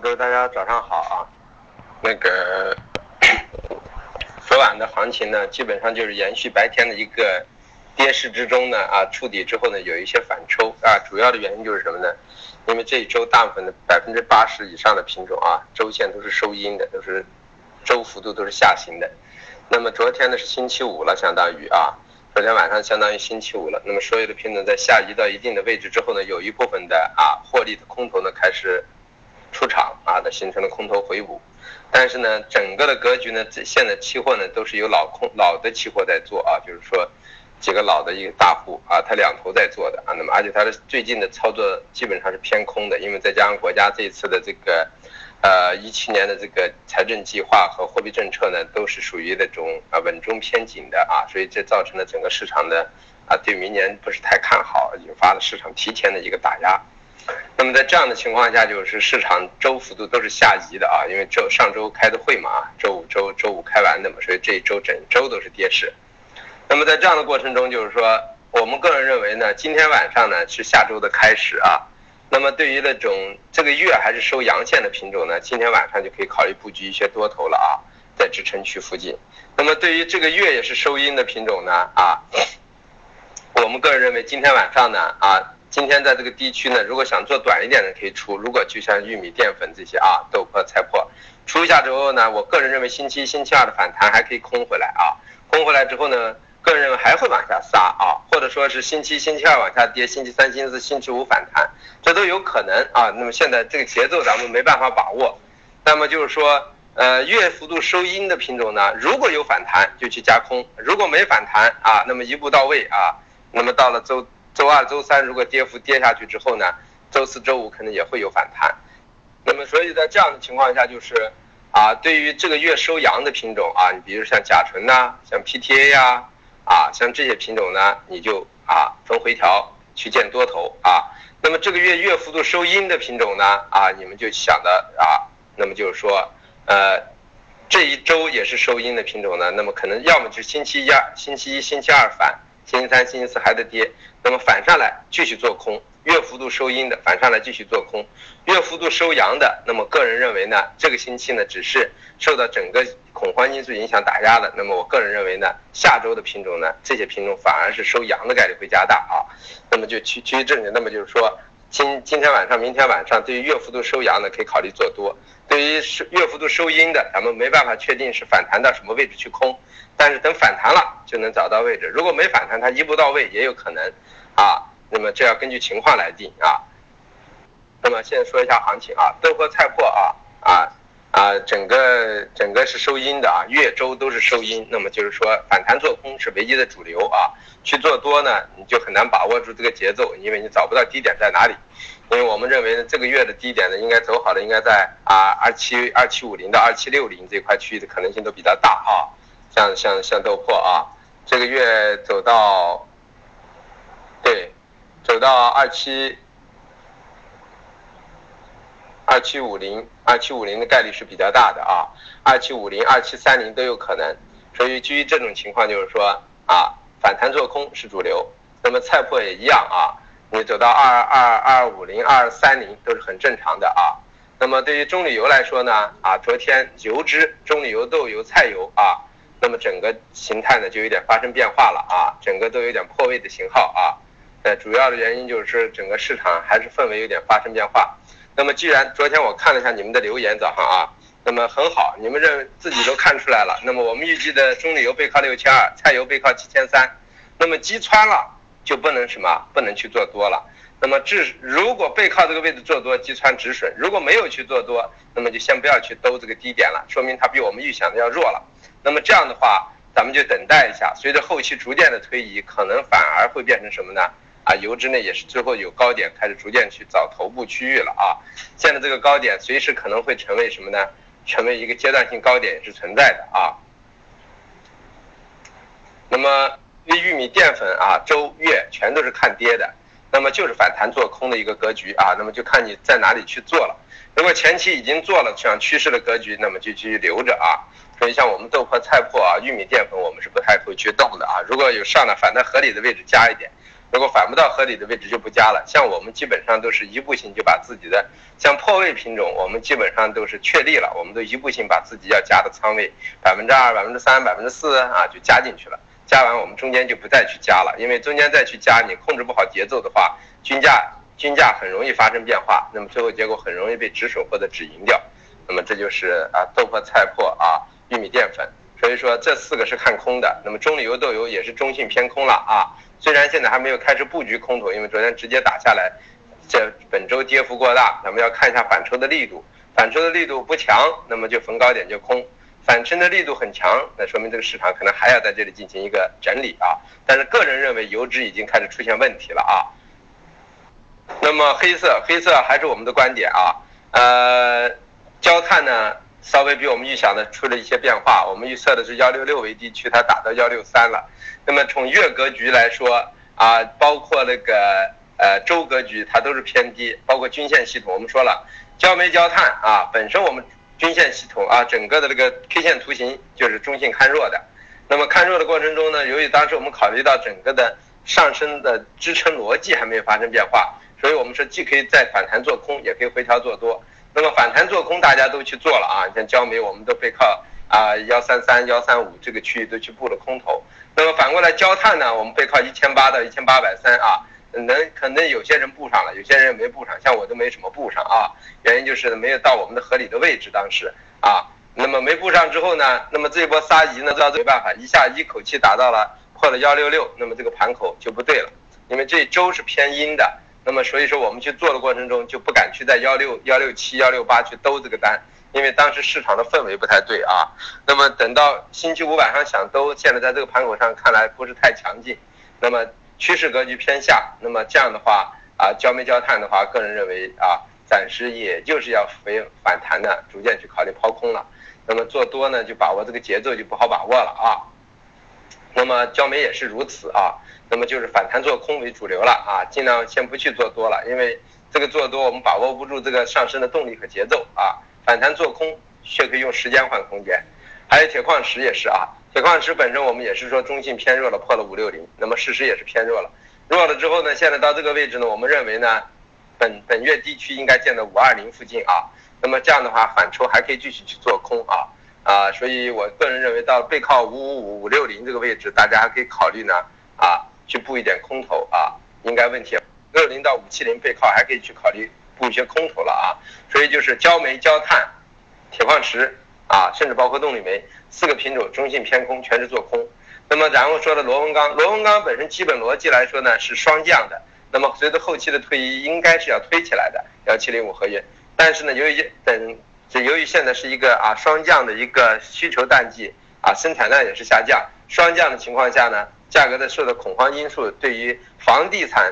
各位大家早上好啊。那个 昨晚的行情呢，基本上就是延续白天的一个跌势之中呢啊，触底之后呢有一些反抽啊。主要的原因就是什么呢？因为这一周大部分的百分之八十以上的品种啊，周线都是收阴的，都是周幅度都是下行的。那么昨天呢是星期五了，相当于啊，昨天晚上相当于星期五了。那么所有的品种在下移到一定的位置之后呢，有一部分的啊获利的空头呢开始。出场啊，的形成了空头回补，但是呢，整个的格局呢，现在期货呢都是由老空老的期货在做啊，就是说几个老的一个大户啊，他两头在做的啊，那么而且他的最近的操作基本上是偏空的，因为再加上国家这一次的这个呃一七年的这个财政计划和货币政策呢，都是属于那种啊稳中偏紧的啊，所以这造成了整个市场的啊对明年不是太看好，引发了市场提前的一个打压。那么在这样的情况下，就是市场周幅度都是下移的啊，因为周上周开的会嘛，周五周周五开完的嘛，所以这一周整周都是跌势。那么在这样的过程中，就是说，我们个人认为呢，今天晚上呢是下周的开始啊。那么对于那种这个月还是收阳线的品种呢，今天晚上就可以考虑布局一些多头了啊，在支撑区附近。那么对于这个月也是收阴的品种呢啊，我们个人认为今天晚上呢啊。今天在这个低区呢，如果想做短一点的可以出。如果就像玉米淀粉这些啊，豆粕、菜粕，出一下之后呢，我个人认为星期一、星期二的反弹还可以空回来啊。空回来之后呢，个人认为还会往下杀啊，或者说是星期一、星期二往下跌，星期三、星期四、星期五反弹，这都有可能啊。那么现在这个节奏咱们没办法把握。那么就是说，呃，月幅度收阴的品种呢，如果有反弹就去加空，如果没反弹啊，那么一步到位啊，那么到了周。周二、周三如果跌幅跌下去之后呢，周四周五可能也会有反弹。那么，所以在这样的情况下，就是啊，对于这个月收阳的品种啊，你比如像甲醇呐，像 PTA 呀，啊，像这些品种呢，你就啊逢回调去见多头啊。那么这个月月幅度收阴的品种呢，啊，你们就想的啊，那么就是说，呃，这一周也是收阴的品种呢，那么可能要么就是星期一、星期一、星期二反。星期三、星期四还在跌，那么反上来继续做空，月幅度收阴的反上来继续做空，月幅度收阳的，那么个人认为呢，这个星期呢只是受到整个恐慌因素影响打压的，那么我个人认为呢，下周的品种呢，这些品种反而是收阳的概率会加大啊，那么就趋趋于正确，那么就是说。今今天晚上、明天晚上，对于月幅度收阳的可以考虑做多；对于收月幅度收阴的，咱们没办法确定是反弹到什么位置去空，但是等反弹了就能找到位置。如果没反弹，它一步到位也有可能，啊，那么这要根据情况来定啊。那么现在说一下行情啊，豆粕、菜粕啊啊。啊，整个整个是收阴的啊，月周都是收阴，那么就是说反弹做空是唯一的主流啊，去做多呢，你就很难把握住这个节奏，因为你找不到低点在哪里，因为我们认为呢，这个月的低点呢，应该走好的应该在啊二七二七五零到二七六零这块区域的可能性都比较大啊，像像像豆粕啊，这个月走到，对，走到二七。二七五零，二七五零的概率是比较大的啊，二七五零、二七三零都有可能，所以基于这种情况，就是说啊，反弹做空是主流。那么菜粕也一样啊，你走到二二二五零、二三零都是很正常的啊。那么对于棕榈油来说呢，啊，昨天油脂、棕榈油、豆油、菜油啊，那么整个形态呢就有点发生变化了啊，整个都有点破位的型号啊。呃，主要的原因就是整个市场还是氛围有点发生变化。那么既然昨天我看了一下你们的留言，早上啊，那么很好，你们认为自己都看出来了。那么我们预计的棕榈油背靠六千二，菜油背靠七千三，那么击穿了就不能什么，不能去做多了。那么至如果背靠这个位置做多，击穿止损；如果没有去做多，那么就先不要去兜这个低点了，说明它比我们预想的要弱了。那么这样的话，咱们就等待一下，随着后期逐渐的推移，可能反而会变成什么呢？啊，油脂呢也是最后有高点，开始逐渐去找头部区域了啊。现在这个高点随时可能会成为什么呢？成为一个阶段性高点也是存在的啊。那么玉米淀粉啊，周月全都是看跌的，那么就是反弹做空的一个格局啊。那么就看你在哪里去做了。如果前期已经做了像趋势的格局，那么就继续留着啊。所以像我们豆粕、菜粕啊、玉米淀粉，我们是不太会去动的啊。如果有上的，反在合理的位置加一点。如果反不到合理的位置就不加了。像我们基本上都是一步性就把自己的像破位品种，我们基本上都是确立了，我们都一步性把自己要加的仓位百分之二、百分之三、百分之四啊就加进去了。加完我们中间就不再去加了，因为中间再去加，你控制不好节奏的话，均价均价很容易发生变化，那么最后结果很容易被止损或者止盈掉。那么这就是啊豆粕、菜粕啊玉米淀粉。所以说这四个是看空的，那么中榈油豆油也是中性偏空了啊。虽然现在还没有开始布局空头，因为昨天直接打下来，这本周跌幅过大，咱们要看一下反抽的力度。反抽的力度不强，那么就逢高点就空；反抽的力度很强，那说明这个市场可能还要在这里进行一个整理啊。但是个人认为油脂已经开始出现问题了啊。那么黑色，黑色还是我们的观点啊，呃，焦炭呢？稍微比我们预想的出了一些变化，我们预测的是幺六六为低区，它打到幺六三了。那么从月格局来说啊，包括那个呃周格局，它都是偏低，包括均线系统，我们说了，焦煤焦炭啊，本身我们均线系统啊，整个的这个 K 线图形就是中性看弱的。那么看弱的过程中呢，由于当时我们考虑到整个的上升的支撑逻辑还没有发生变化，所以我们说既可以再反弹做空，也可以回调做多。那么反弹做空大家都去做了啊，像焦煤我们都背靠啊幺三三幺三五这个区域都去布了空头。那么反过来焦炭呢，我们背靠一千八到一千八百三啊，能可能有些人布上了，有些人没布上，像我都没什么布上啊，原因就是没有到我们的合理的位置当时啊。那么没布上之后呢，那么这一波杀移呢到，这没办法，一下一口气打到了破了幺六六，那么这个盘口就不对了，因为这周是偏阴的。那么所以说我们去做的过程中就不敢去在幺六幺六七幺六八去兜这个单，因为当时市场的氛围不太对啊。那么等到星期五晚上想兜，现在在这个盘口上看来不是太强劲，那么趋势格局偏下，那么这样的话啊，焦煤焦炭的话，个人认为啊，暂时也就是要回反弹的，逐渐去考虑抛空了。那么做多呢，就把握这个节奏就不好把握了啊。那么焦煤也是如此啊。那么就是反弹做空为主流了啊，尽量先不去做多了，因为这个做多我们把握不住这个上升的动力和节奏啊。反弹做空却可以用时间换空间。还有铁矿石也是啊，铁矿石本身我们也是说中性偏弱了，破了五六零，那么事实也是偏弱了。弱了之后呢，现在到这个位置呢，我们认为呢，本本月低区应该见到五二零附近啊。那么这样的话反抽还可以继续去做空啊啊，所以我个人认为到背靠五五五五六零这个位置，大家还可以考虑呢啊。去布一点空头啊，应该问题六零到五七零背靠还可以去考虑布一些空头了啊，所以就是焦煤、焦炭、铁矿石啊，甚至包括动力煤四个品种中性偏空，全是做空。那么然后说的螺纹钢，螺纹钢本身基本逻辑来说呢是双降的，那么随着后期的推移，应该是要推起来的幺七零五合约。但是呢，由于等这由于现在是一个啊双降的一个需求淡季啊，生产量也是下降，双降的情况下呢。价格的受到恐慌因素，对于房地产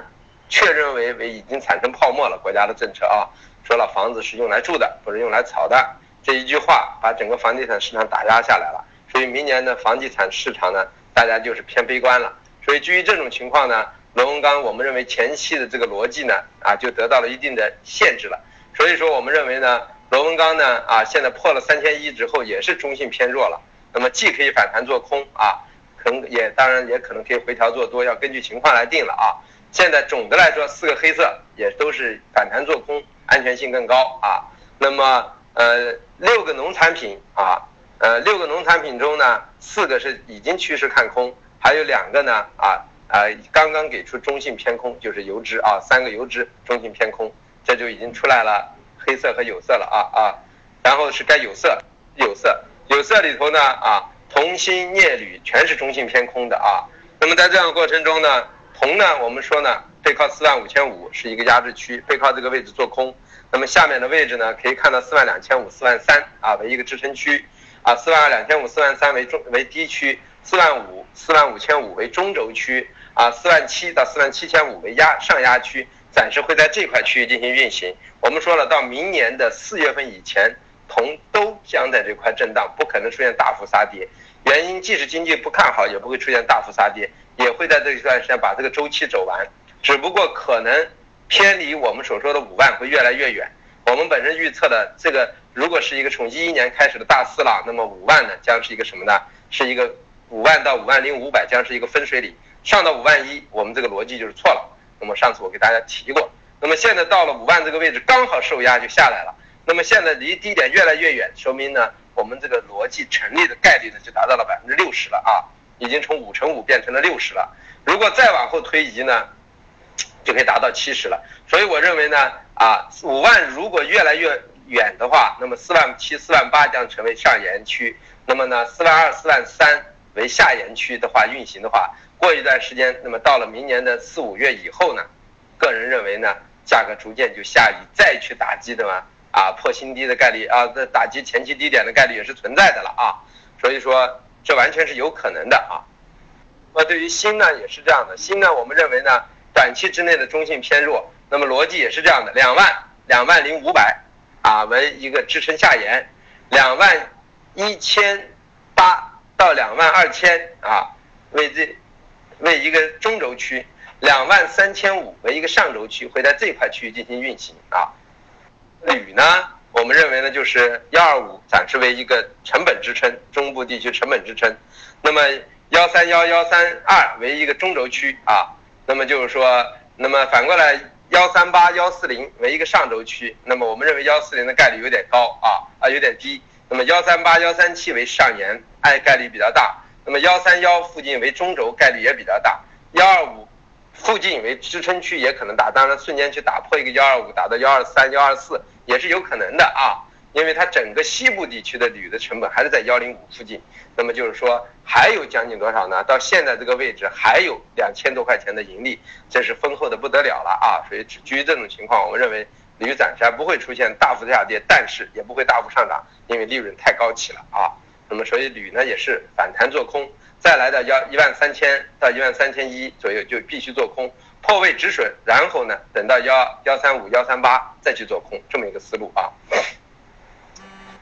确认为为已经产生泡沫了。国家的政策啊，说了房子是用来住的，不是用来炒的。这一句话把整个房地产市场打压下来了。所以明年的房地产市场呢，大家就是偏悲观了。所以基于这种情况呢，螺纹钢我们认为前期的这个逻辑呢，啊就得到了一定的限制了。所以说我们认为呢，螺纹钢呢，啊现在破了三千一之后也是中性偏弱了。那么既可以反弹做空啊。可能也当然也可能可以回调做多，要根据情况来定了啊。现在总的来说，四个黑色也都是反弹做空，安全性更高啊。那么呃，六个农产品啊，呃，六个农产品中呢，四个是已经趋势看空，还有两个呢啊啊，刚刚给出中性偏空，就是油脂啊，三个油脂中性偏空，这就已经出来了黑色和有色了啊啊。然后是该有色，有色，有色里头呢啊。铜、锌、镍、铝全是中性偏空的啊。那么在这样的过程中呢，铜呢，我们说呢，背靠四万五千五是一个压制区，背靠这个位置做空。那么下面的位置呢，可以看到四万两千五、四万三啊为一个支撑区，啊，四万两千五、四万三为中为低区，四万五、四万五千五为中轴区，啊，四万七到四万七千五为压上压区，暂时会在这块区域进行运行。我们说了，到明年的四月份以前，铜都将在这块震荡，不可能出现大幅杀跌。原因即使经济不看好，也不会出现大幅杀跌，也会在这一段时间把这个周期走完，只不过可能偏离我们所说的五万会越来越远。我们本身预测的这个，如果是一个从一一年开始的大四浪，那么五万呢将是一个什么呢？是一个五万到五万零五百将是一个分水岭，上到五万一，我们这个逻辑就是错了。那么上次我给大家提过，那么现在到了五万这个位置，刚好受压就下来了。那么现在离低点越来越远，说明呢，我们这个逻辑成立的概率呢就达到了百分之六十了啊，已经从五乘五变成了六十了。如果再往后推移呢，就可以达到七十了。所以我认为呢，啊，五万如果越来越远的话，那么四万七、四万八将成为上沿区，那么呢，四万二、四万三为下沿区的话运行的话。过一段时间，那么到了明年的四五月以后呢，个人认为呢，价格逐渐就下移，再去打击的嘛，啊破新低的概率啊，这打击前期低点的概率也是存在的了啊，所以说这完全是有可能的啊。那么对于锌呢也是这样的，锌呢我们认为呢，短期之内的中性偏弱，那么逻辑也是这样的，两万两万零五百啊为一个支撑下沿，两万一千八到两万二千啊为这。为一个中轴区，两万三千五为一个上轴区，会在这块区域进行运行啊。铝呢，我们认为呢就是幺二五暂时为一个成本支撑，中部地区成本支撑。那么幺三幺幺三二为一个中轴区啊。那么就是说，那么反过来幺三八幺四零为一个上轴区。那么我们认为幺四零的概率有点高啊啊有点低。那么幺三八幺三七为上沿，哎概率比较大。那么幺三幺附近为中轴，概率也比较大；幺二五附近为支撑区，也可能大。当然，瞬间去打破一个幺二五，打到幺二三、幺二四也是有可能的啊。因为它整个西部地区的铝的成本还是在幺零五附近，那么就是说还有将近多少呢？到现在这个位置还有两千多块钱的盈利，这是丰厚的不得了了啊。所以基于这种情况，我们认为铝暂时还不会出现大幅下跌，但是也不会大幅上涨，因为利润太高企了啊。那么，所以铝呢也是反弹做空，再来到幺一万三千到一万三千一左右就必须做空，破位止损，然后呢等到幺幺三五幺三八再去做空，这么一个思路啊。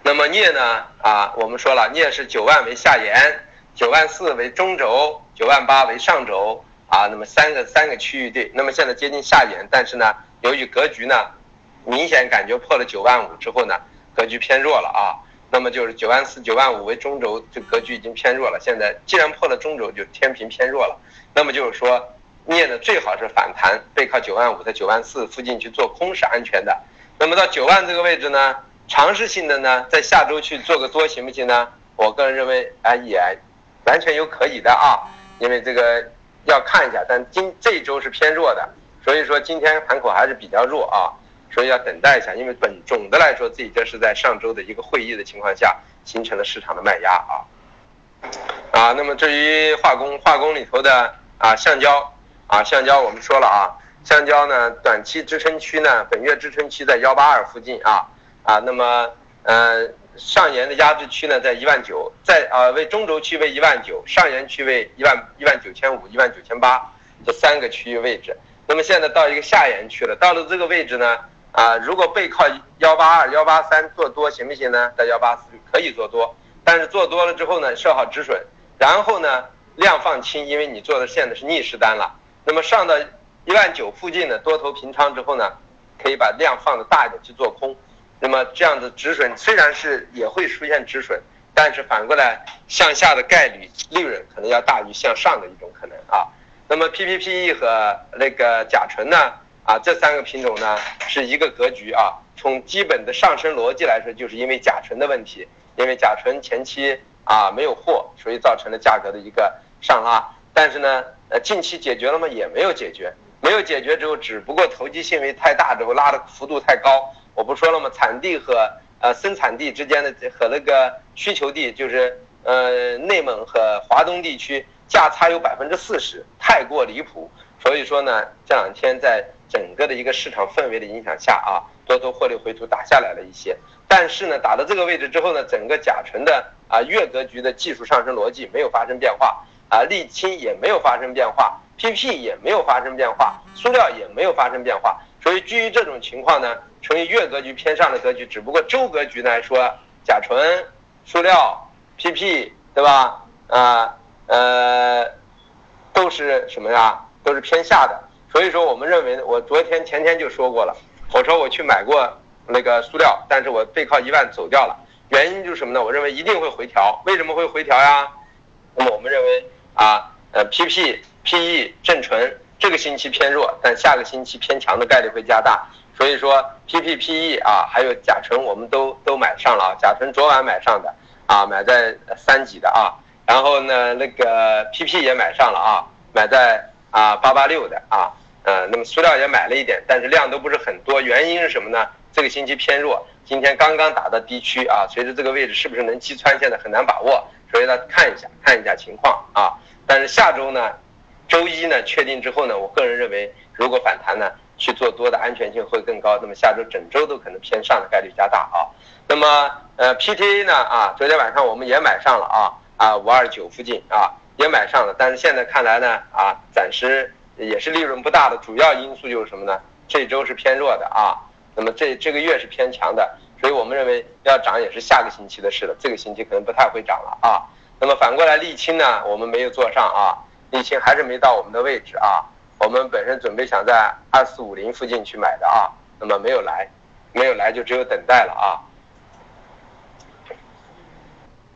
那么镍呢啊，我们说了镍是九万为下沿，九万四为中轴，九万八为上轴啊。那么三个三个区域对，那么现在接近下沿，但是呢，由于格局呢明显感觉破了九万五之后呢，格局偏弱了啊。那么就是九万四、九万五为中轴，这格局已经偏弱了。现在既然破了中轴，就天平偏弱了。那么就是说，镍呢最好是反弹，背靠九万五，在九万四附近去做空是安全的。那么到九万这个位置呢，尝试性的呢，在下周去做个多行不行呢？我个人认为，啊也完全有可以的啊，因为这个要看一下。但今这一周是偏弱的，所以说今天盘口还是比较弱啊。所以要等待一下，因为本总的来说，这这是在上周的一个会议的情况下形成了市场的卖压啊啊。那么至于化工，化工里头的啊橡胶啊橡胶，我们说了啊，橡胶呢短期支撑区呢，本月支撑区在幺八二附近啊啊。那么呃上沿的压制区呢在一万九，在啊为中轴区为一万九，上沿区为一万一万九千五、一万九千八这三个区域位置。那么现在到一个下沿区了，到了这个位置呢。啊，如果背靠幺八二、幺八三做多行不行呢？在幺八四可以做多，但是做多了之后呢，设好止损，然后呢量放轻，因为你做的现在是逆势单了。那么上到一万九附近的多头平仓之后呢，可以把量放的大一点去做空。那么这样子止损虽然是也会出现止损，但是反过来向下的概率利润可能要大于向上的一种可能啊。那么 PPPE 和那个甲醇呢？啊，这三个品种呢是一个格局啊。从基本的上升逻辑来说，就是因为甲醇的问题，因为甲醇前期啊没有货，所以造成了价格的一个上拉。但是呢，呃，近期解决了吗？也没有解决，没有解决之后，只不过投机行为太大之后拉的幅度太高。我不说了吗？产地和呃生产地之间的和那个需求地，就是呃内蒙和华东地区价差有百分之四十，太过离谱。所以说呢，这两天在整个的一个市场氛围的影响下啊，多头获利回吐打下来了一些，但是呢，打到这个位置之后呢，整个甲醇的啊月格局的技术上升逻辑没有发生变化啊，沥青也没有发生变化，PP 也没有发生变化，塑料也没有发生变化，所以基于这种情况呢，处于月格局偏上的格局，只不过周格局来说，甲醇、塑料、PP 对吧？啊呃，都是什么呀？都是偏下的。所以说，我们认为，我昨天前天就说过了。我说我去买过那个塑料，但是我背靠一万走掉了。原因就是什么呢？我认为一定会回调。为什么会回调呀？那么我们认为啊，呃，PP PE 正纯这个星期偏弱，但下个星期偏强的概率会加大。所以说 PPPE 啊，还有甲醇我们都都买上了啊，甲醇昨晚买上的啊，买在三几的啊，然后呢那个 PP 也买上了啊，买在啊八八六的啊，呃，那么塑料也买了一点，但是量都不是很多，原因是什么呢？这个星期偏弱，今天刚刚打到低区啊，随着这个位置是不是能击穿，现在很难把握，所以呢看一下看一下情况啊，但是下周呢，周一呢确定之后呢，我个人认为如果反弹呢。去做多的安全性会更高，那么下周整周都可能偏上的概率加大啊。那么呃 PTA 呢啊，昨天晚上我们也买上了啊啊五二九附近啊也买上了，但是现在看来呢啊暂时也是利润不大的，主要因素就是什么呢？这周是偏弱的啊，那么这这个月是偏强的，所以我们认为要涨也是下个星期的事了，这个星期可能不太会涨了啊。那么反过来沥青呢，我们没有做上啊，沥青还是没到我们的位置啊。我们本身准备想在二四五零附近去买的啊，那么没有来，没有来就只有等待了啊。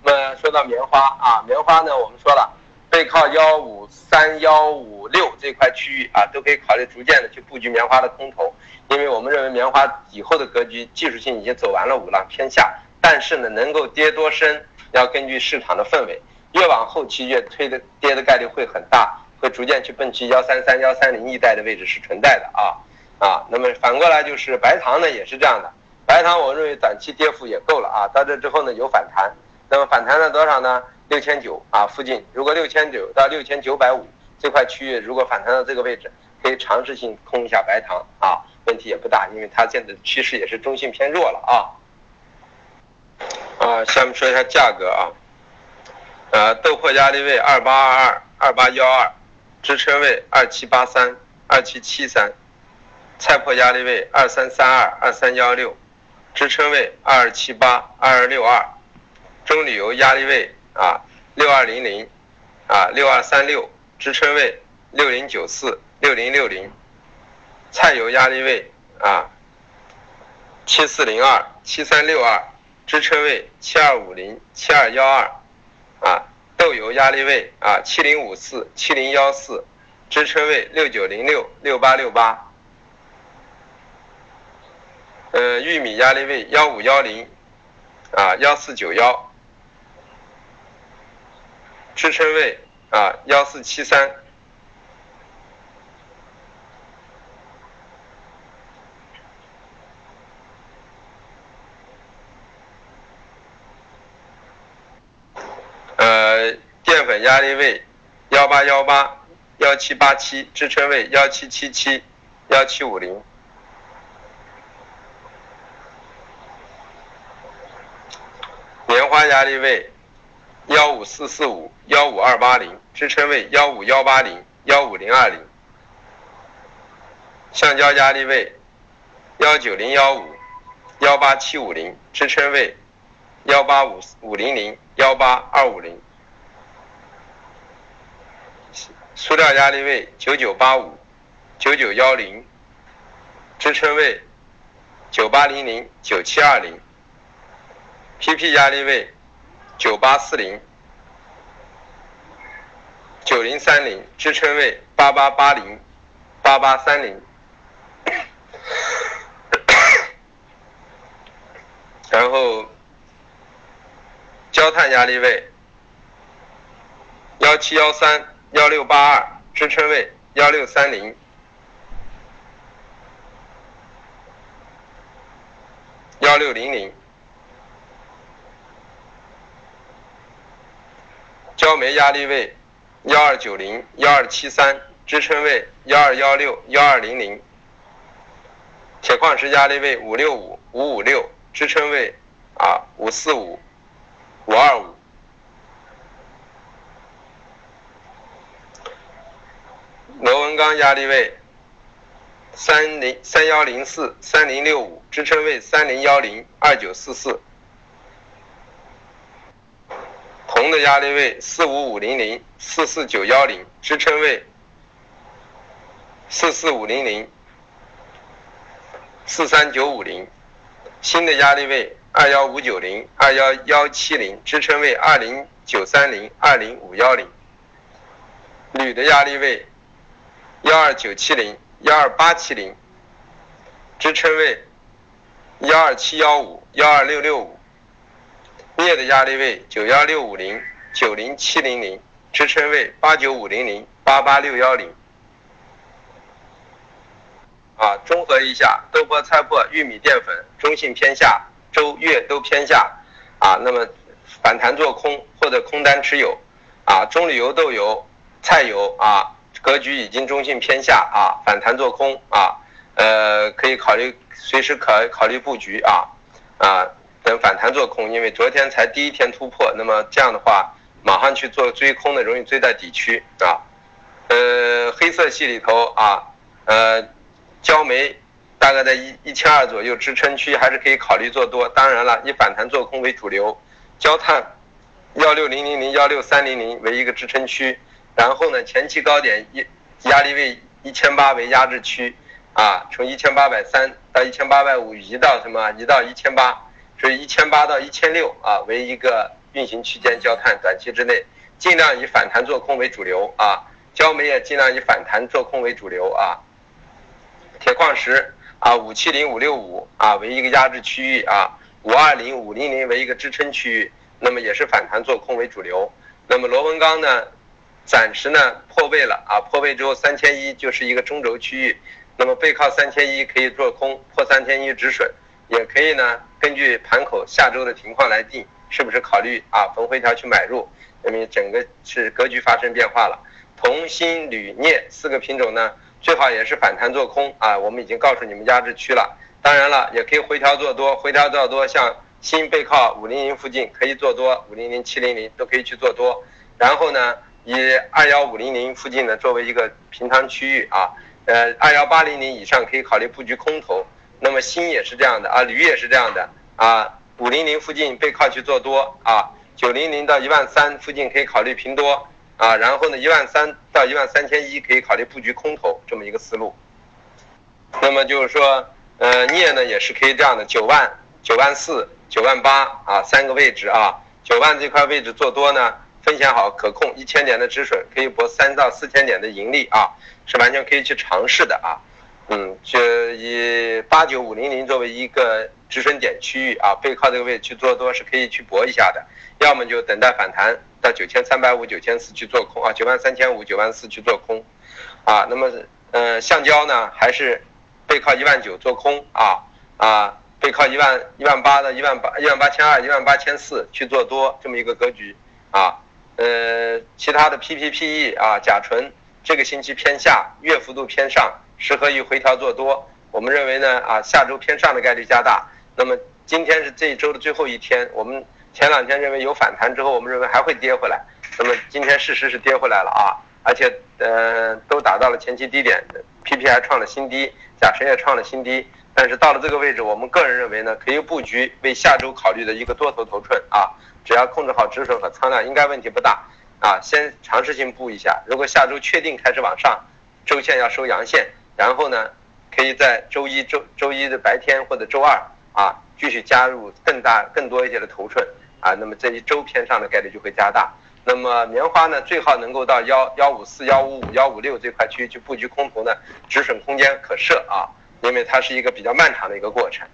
那么说到棉花啊，棉花呢，我们说了，背靠幺五三幺五六这块区域啊，都可以考虑逐渐的去布局棉花的空头，因为我们认为棉花以后的格局技术性已经走完了五浪偏下，但是呢，能够跌多深要根据市场的氛围，越往后期越推的跌的概率会很大。会逐渐去奔去幺三三幺三零一带的位置是存在的啊啊，那么反过来就是白糖呢也是这样的，白糖我认为短期跌幅也够了啊，到这之后呢有反弹，那么反弹了多少呢？六千九啊附近，如果六千九到六千九百五这块区域如果反弹到这个位置，可以尝试性空一下白糖啊，问题也不大，因为它现在趋势也是中性偏弱了啊。啊，下面说一下价格啊，呃，豆粕压力位二八二二二八幺二。支撑位二七八三、二七七三，菜粕压力位二三三二、二三幺六，支撑位二二七八、二二六二，中铝油压力位啊六二零零，啊六二三六，支撑位六零九四、六零六零，菜油压力位啊七四零二、七三六二，支撑位七二五零、七二幺二，啊。豆油压力位啊，七零五四七零幺四，支撑位六九零六六八六八。呃，玉米压力位幺五幺零啊幺四九幺，支撑位啊幺四七三。呃，淀粉压力位幺八幺八幺七八七，支撑位幺七七七幺七五零。棉花压力位幺五四四五幺五二八零，支撑位幺五幺八零幺五零二零。橡胶压力位幺九零幺五幺八七五零，支撑位幺八五五零零。幺八二五零，塑料压力位九九八五九九幺零，支撑位九八零零九七二零，PP 压力位九八四零九零三零，支撑位八八八零八八三零，然后。焦炭压力位幺七幺三幺六八二，支撑位幺六三零幺六零零。焦煤压力位幺二九零幺二七三，支撑位幺二幺六幺二零零。铁矿石压力位五六五五五六，支撑位啊五四五。五二五，螺纹钢压力位三零三幺零四三零六五，支撑位三零幺零二九四四。铜的压力位四五五零零四四九幺零，支撑位四四五零零四三九五零。新的压力位。二幺五九零二幺幺七零支撑位二零九三零二零五幺零，铝的压力位幺二九七零、幺二八七零，支撑位幺二七幺五、幺二六六五，镍的压力位九幺六五零、九零七零零，支撑位八九五零零、八八六幺零。啊，综合一下，豆粕、菜粕、玉米淀粉中性偏下，周月都偏下，啊，那么反弹做空或者空单持有，啊，棕榈油、豆油、菜油啊，格局已经中性偏下啊，反弹做空啊，呃，可以考虑随时可考虑布局啊，啊，等反弹做空，因为昨天才第一天突破，那么这样的话，马上去做追空的，容易追在底区啊，呃，黑色系里头啊，呃。焦煤大概在一一千二左右支撑区，还是可以考虑做多。当然了，以反弹做空为主流。焦炭幺六零零零幺六三零零为一个支撑区，然后呢，前期高点一压力位一千八为压制区，啊，从一千八百三到一千八百五移到什么？移到一千八，所以一千八到一千六啊为一个运行区间。焦炭短期之内尽量以反弹做空为主流啊，焦煤也尽量以反弹做空为主流啊。铁矿石啊，五七零五六五啊为一个压制区域啊，五二零五零零为一个支撑区域，那么也是反弹做空为主流。那么螺纹钢呢，暂时呢破位了啊，破位之后三千一就是一个中轴区域，那么背靠三千一可以做空，破三千一止损，也可以呢根据盘口下周的情况来定，是不是考虑啊逢回调去买入？因为整个是格局发生变化了。铜、锌、铝、镍四个品种呢？最好也是反弹做空啊，我们已经告诉你们压制区了。当然了，也可以回调做多，回调做多，像新背靠五零零附近可以做多，五零零七零零都可以去做多。然后呢，以二幺五零零附近呢作为一个平仓区域啊，呃，二幺八零零以上可以考虑布局空头。那么锌也是这样的啊，铝也是这样的啊，五零零附近背靠去做多啊，九零零到一万三附近可以考虑平多。啊，然后呢，一万三到一万三千一可以考虑布局空头这么一个思路。那么就是说，呃，镍呢也是可以这样的，九万、九万四、九万八啊，三个位置啊，九万这块位置做多呢，风险好，可控，一千点的止损可以博三到四千点的盈利啊，是完全可以去尝试的啊。嗯，就以八九五零零作为一个止损点区域啊，背靠这个位置去做多是可以去搏一下的，要么就等待反弹。到九千三百五、九千四去做空啊，九万三千五、九万四去做空，啊，那么呃，橡胶呢还是背靠一万九做空啊啊，背靠一万一万八的一万八一万八千二、一万八千四去做多这么一个格局啊，呃，其他的 P P P E 啊，甲醇这个星期偏下，月幅度偏上，适合于回调做多。我们认为呢啊，下周偏上的概率加大。那么今天是这一周的最后一天，我们。前两天认为有反弹之后，我们认为还会跌回来。那么今天事实是跌回来了啊，而且呃都达到了前期低点，PPI 创了新低，甲醇也创了新低。但是到了这个位置，我们个人认为呢，可以布局为下周考虑的一个多头头寸啊。只要控制好止损和仓量，应该问题不大啊。先尝试性布一下，如果下周确定开始往上，周线要收阳线，然后呢，可以在周一周周一的白天或者周二啊，继续加入更大更多一些的头寸。啊，那么这一周偏上的概率就会加大。那么棉花呢，最好能够到幺幺五四、幺五五、幺五六这块区域去布局空头呢，止损空间可设啊，因为它是一个比较漫长的一个过程。